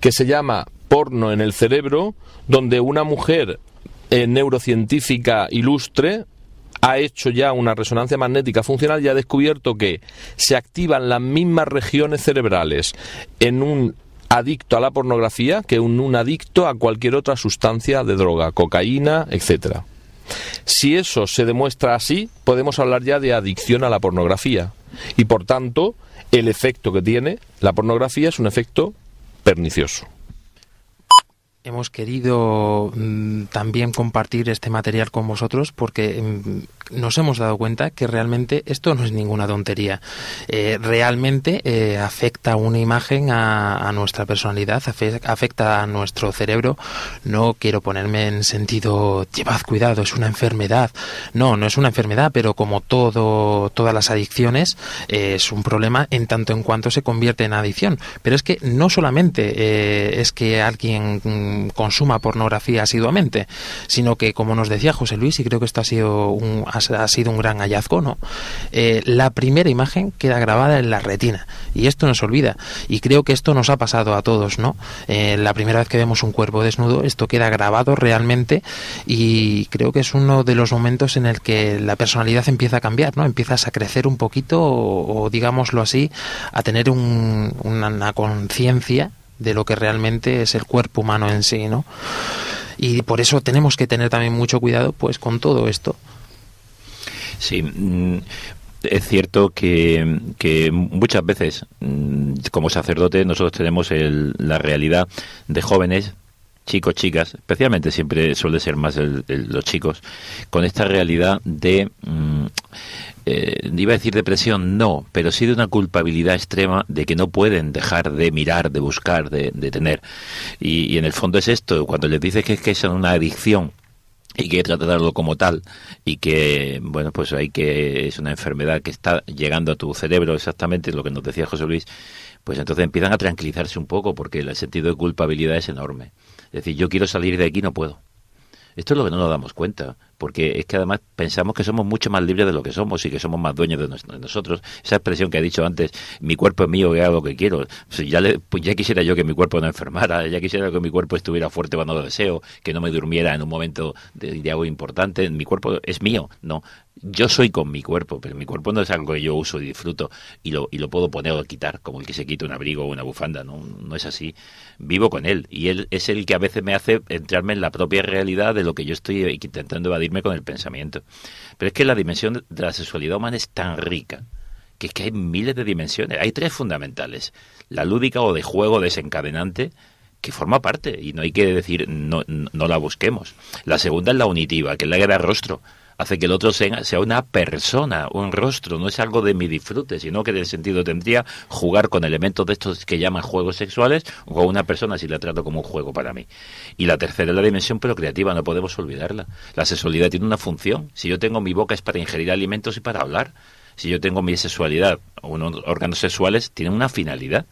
que se llama Porno en el cerebro, donde una mujer eh, neurocientífica ilustre ha hecho ya una resonancia magnética funcional y ha descubierto que se activan las mismas regiones cerebrales en un adicto a la pornografía que en un adicto a cualquier otra sustancia de droga, cocaína, etcétera. Si eso se demuestra así, podemos hablar ya de adicción a la pornografía. Y por tanto, el efecto que tiene la pornografía es un efecto pernicioso. Hemos querido mm, también compartir este material con vosotros porque mm, nos hemos dado cuenta que realmente esto no es ninguna tontería. Eh, realmente eh, afecta una imagen a, nuestra personalidad, afe- afecta a nuestro cerebro. No quiero ponerme en sentido, llevad cuidado, es una enfermedad. No, no es una enfermedad, pero como todo, todas las adicciones, eh, es un problema en tanto en cuanto se convierte en adicción. Pero es que no solamente es que alguien mm, consuma pornografía asiduamente, sino que, como nos decía José Luis, y creo que esto ha sido un, ha, sido un gran hallazgo, ¿no? Eh, la primera imagen queda grabada en la retina y esto no se olvida. Y creo que esto nos ha pasado a todos, ¿no? Eh, la primera vez que vemos un cuerpo desnudo, esto queda grabado realmente y creo que es uno de los momentos en el que la personalidad empieza a cambiar, ¿no? Empiezas a crecer un poquito o, o digámoslo así, a tener un- una, una conciencia de lo que realmente es el cuerpo humano en sí, ¿no? Y por eso tenemos que tener también mucho cuidado pues con todo esto. Sí, mm, es cierto que, que muchas veces, mm, como sacerdote, nosotros tenemos el- la realidad de jóvenes, chicos, chicas, especialmente siempre suele ser más el- los chicos, con esta realidad de, mm, eh, iba a decir depresión, no, pero sí de una culpabilidad extrema de que no pueden dejar de mirar, de buscar, de, tener. Y, y en el fondo es esto, cuando les dices que que es una adicción, y que tratarlo como tal y que bueno pues hay que es una enfermedad que está llegando a tu cerebro exactamente lo que nos decía José Luis pues entonces empiezan a tranquilizarse un poco porque el sentido de culpabilidad es enorme. Es decir yo quiero salir de aquí no puedo. Esto es lo que no nos damos cuenta, porque es que además pensamos que somos mucho más libres de lo que somos y que somos más dueños de, nos- de nosotros. Esa expresión que ha dicho antes, mi cuerpo es mío, que hago lo que quiero. Ya, le- pues ya quisiera yo que mi cuerpo no enfermara, ya quisiera que mi cuerpo estuviera fuerte cuando lo deseo, que no me durmiera en un momento de, algo importante. Mi cuerpo es mío, no. Yo soy con mi cuerpo, pero mi cuerpo no es algo que yo uso y disfruto y lo, y lo puedo poner o quitar, como el que se quita un abrigo o una bufanda, no, no es así. Vivo con él y él es el que a veces me hace entrarme en la propia realidad de lo que yo estoy intentando con el pensamiento. Pero es que la dimensión de la sexualidad humana es tan rica que es que hay miles de dimensiones. Hay tres fundamentales. La lúdica o de juego desencadenante, que forma parte y no hay que decir no, no la busquemos. La segunda es la unitiva, que es la que da rostro. Hace que el otro sea, sea una persona, un rostro, no es algo de mi disfrute, sino que el sentido tendría jugar con elementos de estos que llaman juegos sexuales o con una persona si la trato como un juego para mí. Y la tercera es la dimensión procreativa, no podemos olvidarla. La sexualidad tiene una función. Si yo tengo mi boca es para ingerir alimentos y para hablar. Si yo tengo mi sexualidad, unos órganos sexuales, tienen una finalidad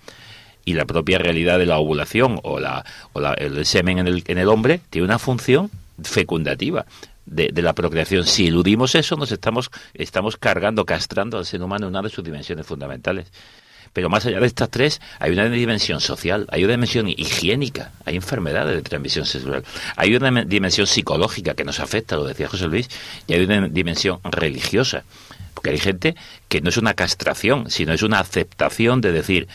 y la propia realidad de la ovulación o, la, o la- el semen en el, en el hombre tiene una función fecundativa de, la procreación. Si eludimos eso, nos estamos, estamos cargando, castrando al ser humano en una de sus dimensiones fundamentales. Pero más allá de estas tres, hay una dimensión social, hay una dimensión higiénica, hay enfermedades de transmisión sexual, hay una dimen- dimensión psicológica que nos afecta, lo decía José Luis, y hay una dimensión religiosa. Porque hay gente que no es una castración, sino es una aceptación de decir,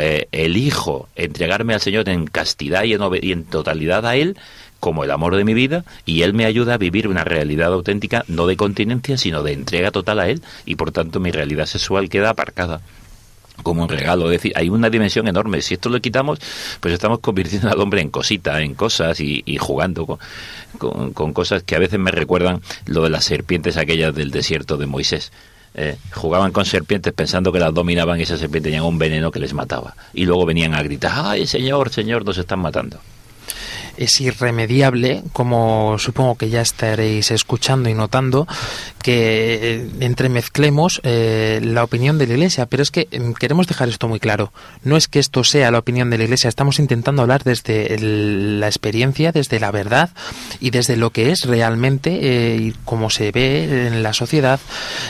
eh, elijo entregarme al Señor en castidad y en, y en totalidad a Él como el amor de mi vida y Él me ayuda a vivir una realidad auténtica, no de continencia, sino de entrega total a Él y por tanto mi realidad sexual queda aparcada como un regalo. Es decir, hay una dimensión enorme. Si esto lo quitamos, pues estamos convirtiendo al hombre en cosita, en cosas y, jugando con, con- con cosas que a veces me recuerdan lo de las serpientes aquellas del desierto de Moisés. Eh, jugaban con serpientes pensando que las dominaban y esas serpientes tenían un veneno que les mataba. Y luego venían a gritar, ¡ay, señor, señor, nos están matando! Es irremediable, como supongo que ya estaréis escuchando y notando, que eh, entremezclemos eh, la opinión de la Iglesia. Pero es que em, queremos dejar esto muy claro. No es que esto sea la opinión de la Iglesia, estamos intentando hablar desde el- la experiencia, desde la verdad y desde lo que es realmente eh, y cómo se ve en la sociedad,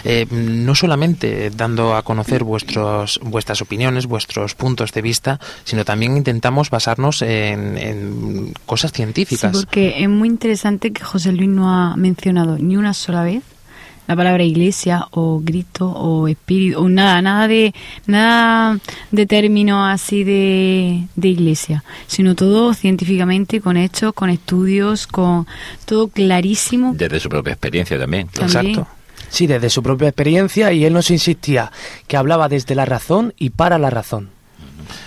eh, no solamente dando a conocer vuestros, vuestras opiniones, vuestros puntos de vista, sino también intentamos basarnos en, en cosas Sí, científicas. porque es muy interesante que José Luis no ha mencionado ni una sola vez la palabra iglesia o grito o espíritu o nada, nada de nada de término así de, de iglesia, sino todo científicamente con hechos, con estudios, con todo clarísimo. Desde su propia experiencia también. También. Sí, desde su propia experiencia y él nos insistía que hablaba desde la razón y para la razón.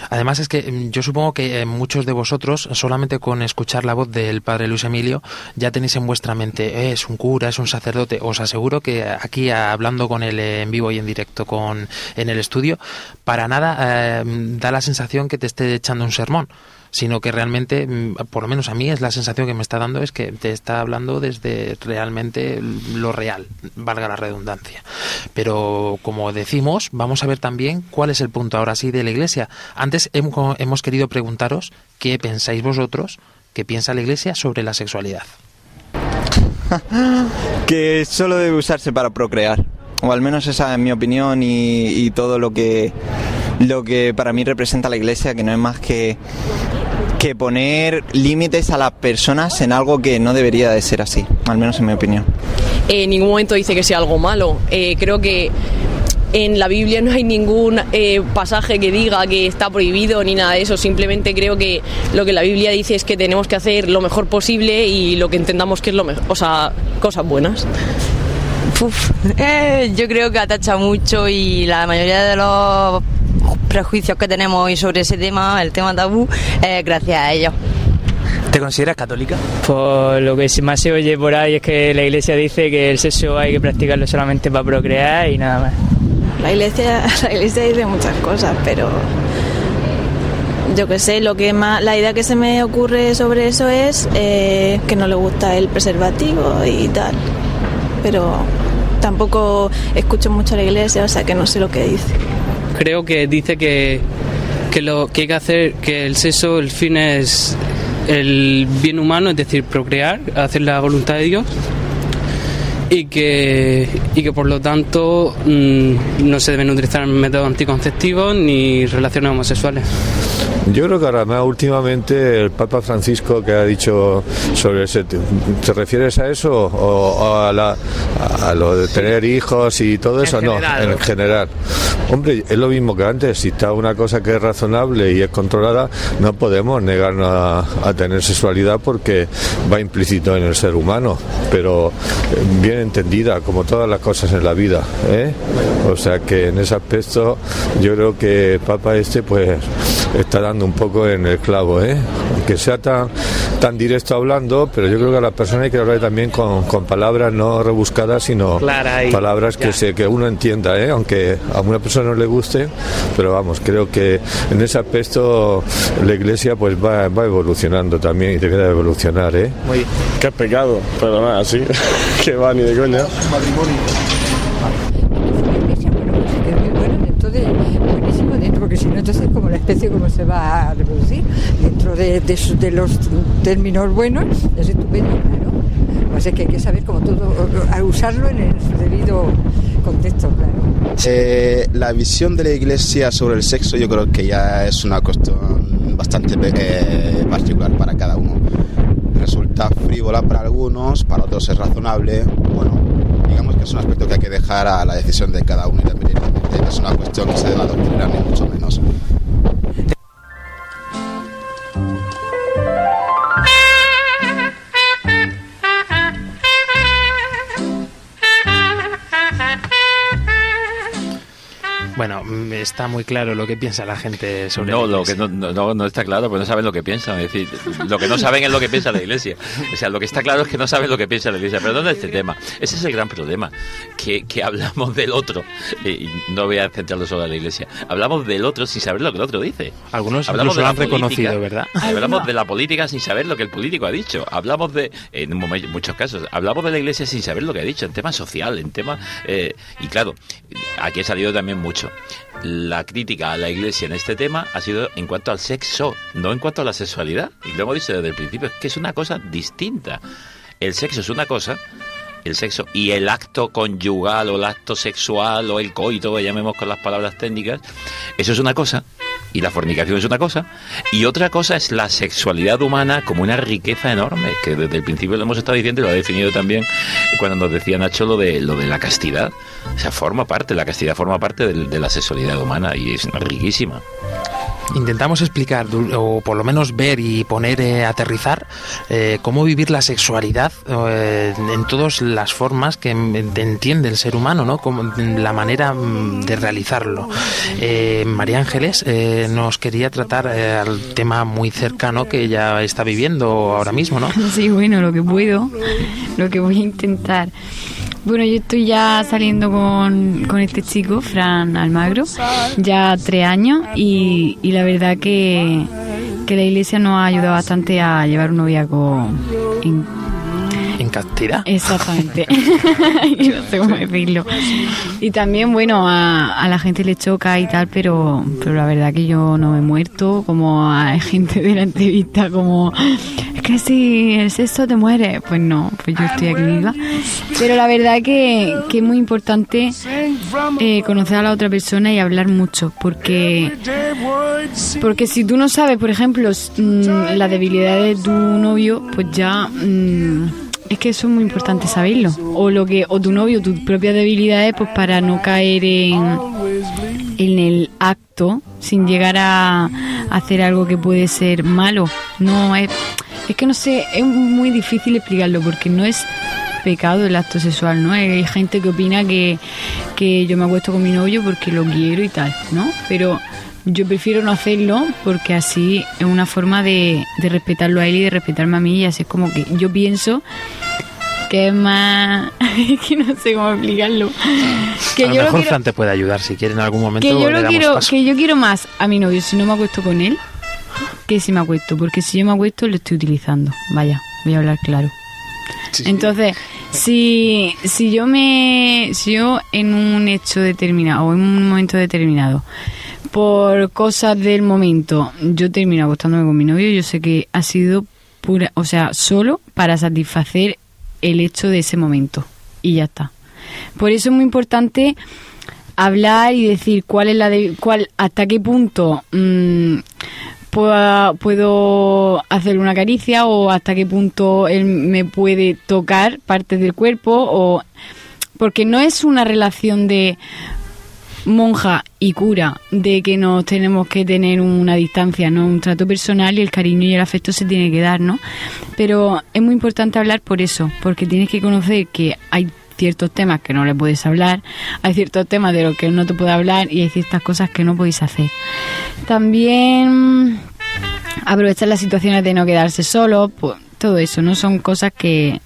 Además es que mm, yo supongo que eh, muchos de vosotros solamente con escuchar la voz del padre Luis Emilio ya tenéis en vuestra mente "Eh, es un cura, es un sacerdote. Os aseguro que aquí ah, hablando con él en vivo y en directo con en el estudio para nada eh, da la sensación que te esté echando un sermón sino que realmente, mm, por lo menos a mí es la sensación que me está dando es que te está hablando desde realmente lo real, valga la redundancia. Pero como decimos, vamos a ver también cuál es el punto ahora sí de la Iglesia. Antes hemos, querido preguntaros qué pensáis vosotros, qué piensa la Iglesia sobre la sexualidad. que solo debe usarse para procrear. O al menos esa es mi opinión y todo lo que, lo que para mí representa la iglesia, que no es más que, que poner límites a las personas en algo que no debería de ser así, al menos en mi opinión. en ningún momento dice que sea algo malo. Eh, creo que en la Biblia no hay ningún eh, pasaje que diga que está prohibido ni nada de eso. Simplemente creo que lo que la Biblia dice es que tenemos que hacer lo mejor posible y lo que entendamos que es lo mejor, o sea, cosas buenas. Uf, eh, yo creo que atacha mucho y la mayoría de los prejuicios que tenemos hoy sobre ese tema, el tema tabú, es gracias a ellos. ¿Te consideras católica? Pues lo que más se oye por ahí es que la iglesia dice que el sexo hay que practicarlo solamente para procrear y nada más. La iglesia, la iglesia dice muchas cosas, pero yo qué sé, lo que más, la idea que se me ocurre sobre eso es eh, que no le gusta el preservativo y tal. Pero tampoco escucho mucho a la iglesia, o sea que no sé lo que dice. Creo que dice que, que lo que hay que hacer, que el sexo, el fin es el bien humano, es decir, procrear, hacer la voluntad de Dios. Y que, y que por lo tanto mm, no se deben utilizar métodos anticonceptivos ni relaciones homosexuales. Yo creo que ahora más últimamente el Papa Francisco que ha dicho sobre ese te, ¿te refieres a eso o, a, la- a lo de tener hijos y todo eso? no, en general. Hombre, es lo mismo que antes, si está una cosa que es razonable y es controlada, no podemos negarnos a, a tener sexualidad porque va implícito en el ser humano, pero eh, bien entendida, como todas las cosas en la vida. ¿eh? O sea que en ese aspecto yo creo que Papa este pues está dando un poco en el clavo, ¿eh? aunque sea tan, tan directo hablando, pero yo creo que a la persona hay que hablar también con, con palabras no rebuscadas, sino Clara y- palabras que, ya. se, que uno entienda, ¿eh? aunque a una persona no le guste, pero vamos, creo que en ese aspecto la iglesia pues va, va evolucionando también y debe de evolucionar. ¿eh? Muy bien. Qué pecado, pero nada, sí. que va ni de coña. que es muy bueno dentro de buenísimo dentro porque si no entonces como la especie cómo se va a reproducir dentro de, de de los términos buenos es estupendo claro o sea que hay que saber como todo a usarlo en el debido contexto claro Eh, la visión de la iglesia sobre el sexo yo creo que ya es una cuestión bastante eh, particular para cada uno. Resulta frívola para algunos, para otros es razonable. Bueno, digamos que es un aspecto que hay que dejar a la decisión de cada uno independientemente. No es una cuestión que se deba adoctrinar ni mucho menos. Bueno, mm, está muy claro lo que piensa la gente sobre No, la lo que no, no, no está claro, porque no saben lo que piensan. Es decir, lo que no saben es lo que piensa la iglesia. O sea, lo que está claro es que no saben lo que piensa la iglesia. Pero no es este tema. Ese es el gran problema. Que, que hablamos del otro. Y no voy a centrarlo solo en la iglesia. Hablamos del otro sin saber lo que el otro dice. Algunos Hablamos de lo la han reconocido, política. ¿verdad? Hablamos de la política sin saber lo que el político ha dicho. Hablamos de, en muchos casos, hablamos de la iglesia sin saber lo que ha dicho, en tema social, en tema... eh, y claro, aquí ha salido también mucho. La crítica a la iglesia en este tema ha sido en cuanto al sexo, no en cuanto a la sexualidad. Y lo hemos dicho desde el principio, es que es una cosa distinta. El sexo es una cosa, el sexo y el acto conyugal o el acto sexual o el coito, llamemos con las palabras técnicas, eso es una cosa y la fornicación es una cosa. Y otra cosa es la sexualidad humana como una riqueza enorme que desde el principio lo hemos estado diciendo y lo ha definido también cuando nos decía Nacho lo de lo de la castidad. O sea forma parte la castidad forma parte de, la sexualidad humana y es riquísima Intentamos explicar, o por lo menos ver y poner, eh, aterrizar, eh, cómo vivir la sexualidad eh, en todas las formas que mm, entiende el ser humano, ¿no? Como la manera mm, de realizarlo. Eh, María Ángeles eh, nos quería tratar al tema muy cercano que ella está viviendo ahora mismo, ¿no? Sí, bueno, lo que puedo, lo que voy a intentar. Bueno, yo estoy ya saliendo con, con este chico, Fran Almagro, ya tres años y, y la verdad que, que la iglesia nos ha ayudado bastante a llevar un noviazgo en En castidad. Exactamente. no sé cómo decirlo. Y también, bueno, a, a la gente le choca y tal, pero, pero la verdad que yo no me he muerto, como a gente de la entrevista, como que si el sexo te muere, pues no, pues yo estoy aquí viva. Pero la verdad que, que es muy importante eh, conocer a la otra persona y hablar mucho, porque porque si tú no sabes, por ejemplo, mm, la debilidad de tu novio, pues ya mm, es que eso es muy importante saberlo. O lo que o tu novio, tus propias debilidades, pues para no caer en en el acto sin llegar a hacer algo que puede ser malo. No es es que no sé, es muy difícil explicarlo porque no es pecado el acto sexual, ¿no? Hay gente que opina que, que yo me acuesto con mi novio porque lo quiero y tal, ¿no? Pero yo prefiero no hacerlo porque así es una forma de, de respetarlo a él y de respetarme a mí y así es como que yo pienso que es más... que no sé cómo explicarlo. Que a lo yo lo mejor quiero- Fran te puede ayudar si quiere en algún momento. que yo lo quiero paso. que yo quiero más a mi novio si no me acuesto con él que si me acuesto porque si yo me acuesto lo estoy utilizando. Vaya voy a hablar claro. Entonces si si yo me si yo en un hecho determinado o en un momento determinado por cosas del momento yo termino acostándome con mi novio yo sé que ha sido pura o sea solo para satisfacer el hecho de ese momento. Y ya está. Por eso es muy importante hablar y decir cuál es la de, cuál hasta qué punto mm, pueda- puedo hacer una caricia o hasta qué punto él me puede tocar partes del cuerpo o porque no es una relación de monja y cura de que nos tenemos que tener una distancia, no un trato personal y el cariño y el afecto se tiene que dar, ¿no? Pero es muy importante hablar por eso, porque tienes que conocer que hay ciertos temas que no le puedes hablar, hay ciertos temas de los que no te puede hablar y hay ciertas cosas que no podéis hacer. También aprovechar las situaciones de no quedarse solo, pues todo eso, ¿no? Son cosas que,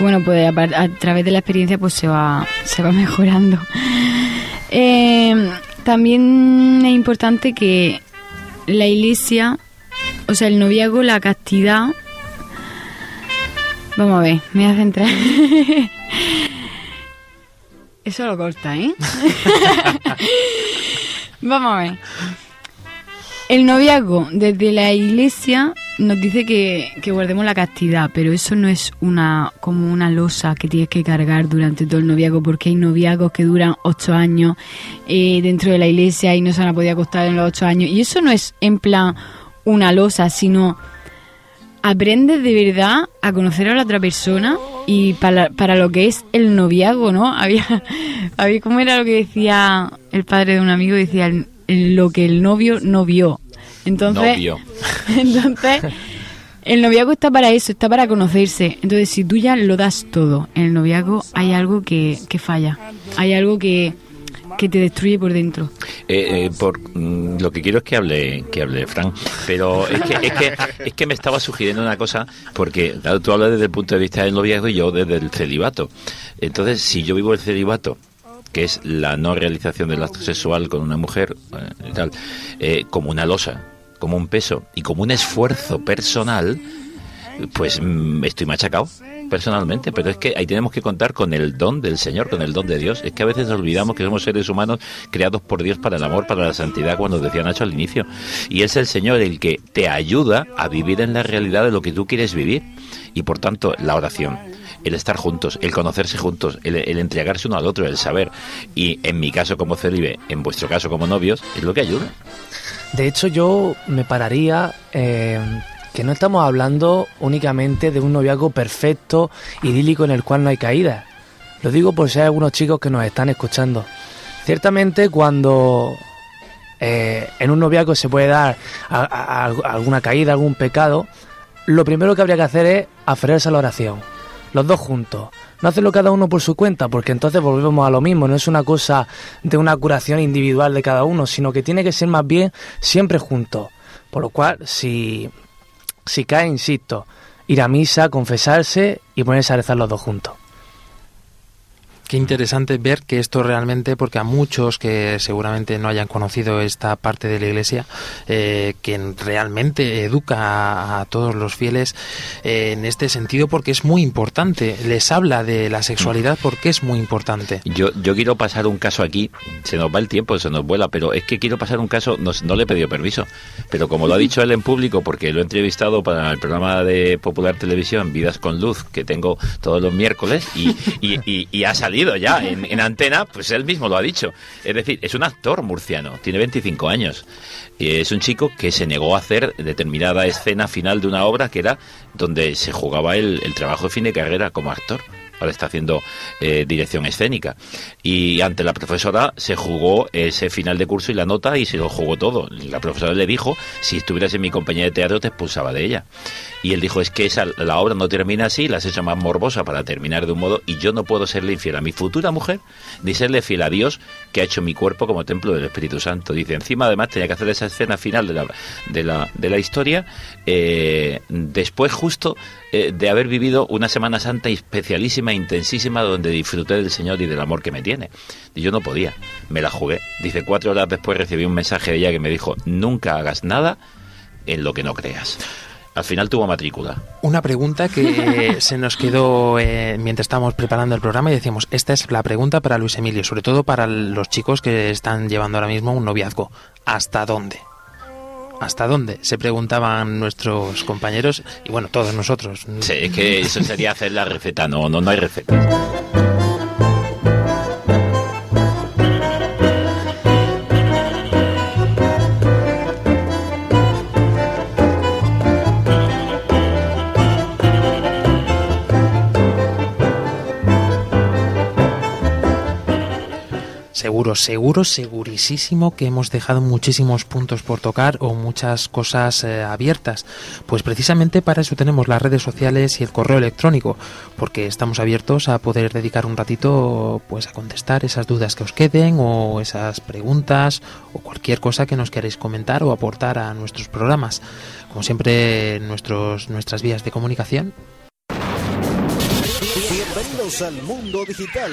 bueno, pues a, través de la experiencia pues se va, se va mejorando. Eh, también es importante que la iglesia, o sea, el noviazgo, la castidad. Vamos a ver, me voy a centrar. Eso lo corta, ¿eh? Vamos a ver. El noviazgo desde la iglesia nos dice que, que guardemos la castidad, pero eso no es una como una losa que tienes que cargar durante todo el noviazgo, porque hay noviazgos que duran ocho años eh, dentro de la iglesia y no se van a poder acostar en los ocho años. Y eso no es en plan una losa, sino aprendes de verdad a conocer a la otra persona y para, para lo que es el noviazgo, ¿no? Había, había ¿cómo era lo que decía el padre de un amigo? Decía el- el- lo que el novio no vio. Entonces, Novio. entonces el noviazgo está para eso, está para conocerse. Entonces, si tú ya lo das todo en el noviazgo, hay algo que, que falla, hay algo que, que te destruye por dentro. Eh, eh, por mm, lo que quiero es que hable que hable Fran. Pero es que, es que es que me estaba sugiriendo una cosa porque claro, tú hablas desde el punto de vista del noviazgo y yo desde el celibato. Entonces si yo vivo el celibato que es la no realización del acto sexual con una mujer eh, tal eh, como una losa como un peso y como un esfuerzo personal pues mm, estoy machacado personalmente, pero es que ahí tenemos que contar con el don del Señor, con el don de Dios. Es que a veces olvidamos que somos seres humanos creados por Dios para el amor, para la santidad, cuando decía Nacho al inicio. Y es el Señor el que te ayuda a vivir en la realidad de lo que tú quieres vivir. Y por tanto, la oración, el estar juntos, el conocerse juntos, el, entregarse uno al otro, el saber. Y en mi caso como celibe, en vuestro caso como novios, es lo que ayuda. De hecho, yo me pararía eh, que no estamos hablando únicamente de un noviazgo perfecto, idílico en el cual no hay caída. Lo digo por si hay algunos chicos que nos están escuchando. Ciertamente cuando eh, en un noviazgo se puede dar alguna caída, algún pecado, lo primero que habría que hacer es aferrarse a la oración. Los dos juntos. No hacerlo cada uno por su cuenta, porque entonces volvemos a lo mismo. No es una cosa de una curación individual de cada uno, sino que tiene que ser más bien siempre juntos. Por lo cual, si, si cae, insisto, ir a misa, confesarse y ponerse a rezar los dos juntos. Qué interesante ver que esto realmente, porque a muchos que seguramente no hayan conocido esta parte de la Iglesia, eh, que realmente educa a, todos los fieles eh, en este sentido, porque es muy importante. Les habla de la sexualidad porque es muy importante. Yo, yo quiero pasar un caso aquí, se nos va el tiempo, se nos vuela, pero es que quiero pasar un caso, no, no le he pedido permiso, pero como lo ha dicho él en público, porque lo he entrevistado para el programa de Popular Televisión, Vidas con Luz, que tengo todos los miércoles, y ha salido ya en, en antena, pues él mismo lo ha dicho. Es decir, es un actor murciano, tiene 25 años. Y es un chico que se negó a hacer determinada escena final de una obra que era donde se jugaba el, el trabajo de fin de carrera como actor. Ahora está haciendo eh, dirección escénica. Y ante la profesora se jugó ese final de curso y la nota y se lo jugó todo. La profesora le dijo, si estuvieras en mi compañía de teatro te expulsaba de ella. Y él dijo, es que esa, la obra no termina así, la has hecho más morbosa para terminar de un modo y yo no puedo serle infiel a mi futura mujer ni serle fiel a Dios que ha hecho mi cuerpo como templo del Espíritu Santo. Dice, encima además tenía que hacer esa escena final de la, de la, de la historia eh, después justo eh, de haber vivido una Semana Santa especialísima, intensísima, donde disfruté del Señor y del amor que me tiene. Y yo no podía, me la jugué. Dice, cuatro horas después recibí un mensaje de ella que me dijo, nunca hagas nada en lo que no creas. Al final tuvo matrícula. Una pregunta que se nos quedó eh, mientras estábamos preparando el programa y decíamos, esta es la pregunta para Luis Emilio, sobre todo para los chicos que están llevando ahora mismo un noviazgo. ¿Hasta dónde? ¿Hasta dónde? Se preguntaban nuestros compañeros y bueno, todos nosotros. Sí, es que eso sería hacer la receta, no, no, no hay receta. Seguro, seguro, segurísimo que hemos dejado muchísimos puntos por tocar o muchas cosas eh, abiertas. Pues precisamente para eso tenemos las redes sociales y el correo electrónico, porque estamos abiertos a poder dedicar un ratito pues a contestar esas dudas que os queden o esas preguntas o cualquier cosa que nos queráis comentar o aportar a nuestros programas. Como siempre, nuestros, nuestras vías de comunicación Bienvenidos al mundo digital.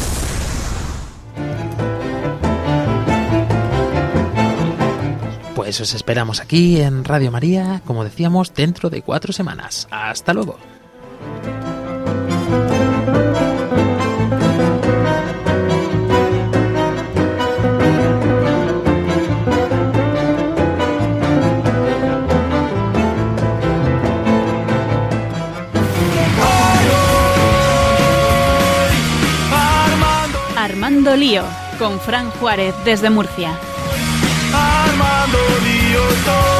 Pues os esperamos aquí en Radio María, como decíamos, dentro de cuatro semanas. Hasta luego. Armando Lío, con Fran Juárez desde Murcia. Armando lío todo.